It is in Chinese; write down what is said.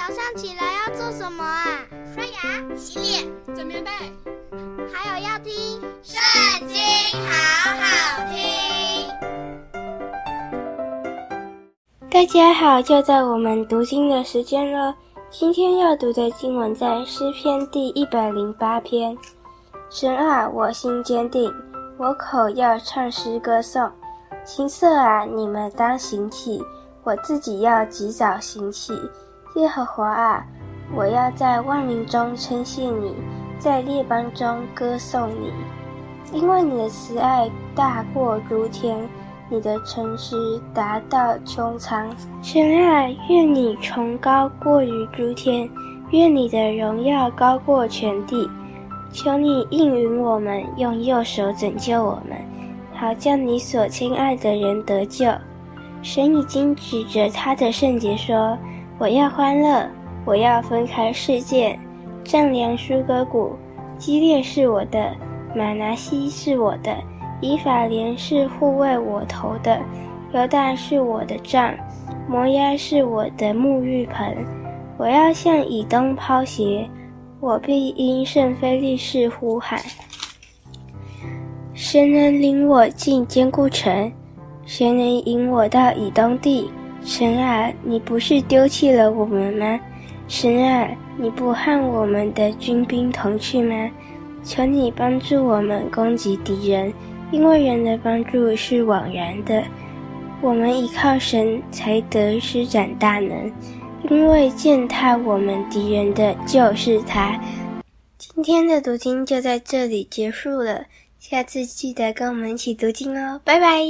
早上起来要做什么啊？刷牙、洗脸、整棉被，还有要听《圣经》，好好听。大家好，就在我们读经的时间了。今天要读的经文在诗篇第一百零八篇。神啊，我心坚定，我口要唱诗歌颂。青色啊，你们当醒起，我自己要及早醒起。耶和华啊，我要在万民中称谢你，在列邦中歌颂你，因为你的慈爱大过诸天，你的诚实达到穹苍。神啊，愿你崇高过于诸天，愿你的荣耀高过全地。求你应允我们，用右手拯救我们，好叫你所亲爱的人得救。神已经指着他的圣洁说。我要欢乐，我要分开世界，丈量疏割谷。基列是我的，玛拿西是我的，以法莲是护卫我头的，犹大是我的杖，摩押是我的沐浴盆。我要向以东抛鞋，我必因圣非利士呼喊。谁能领我进坚固城？谁能引我到以东地？神啊，你不是丢弃了我们吗？神啊，你不和我们的军兵同去吗？求你帮助我们攻击敌人，因为人的帮助是枉然的。我们依靠神才得施展大能，因为践踏我们敌人的就是他。今天的读经就在这里结束了，下次记得跟我们一起读经哦，拜拜。